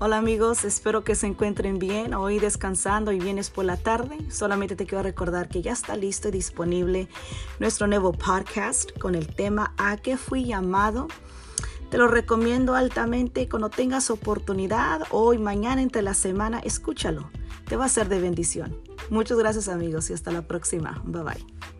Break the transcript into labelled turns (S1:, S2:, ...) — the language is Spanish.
S1: Hola amigos, espero que se encuentren bien hoy descansando y vienes por la tarde. Solamente te quiero recordar que ya está listo y disponible nuestro nuevo podcast con el tema ¿A qué fui llamado? Te lo recomiendo altamente cuando tengas oportunidad hoy, mañana, entre la semana, escúchalo. Te va a ser de bendición. Muchas gracias amigos y hasta la próxima. Bye bye.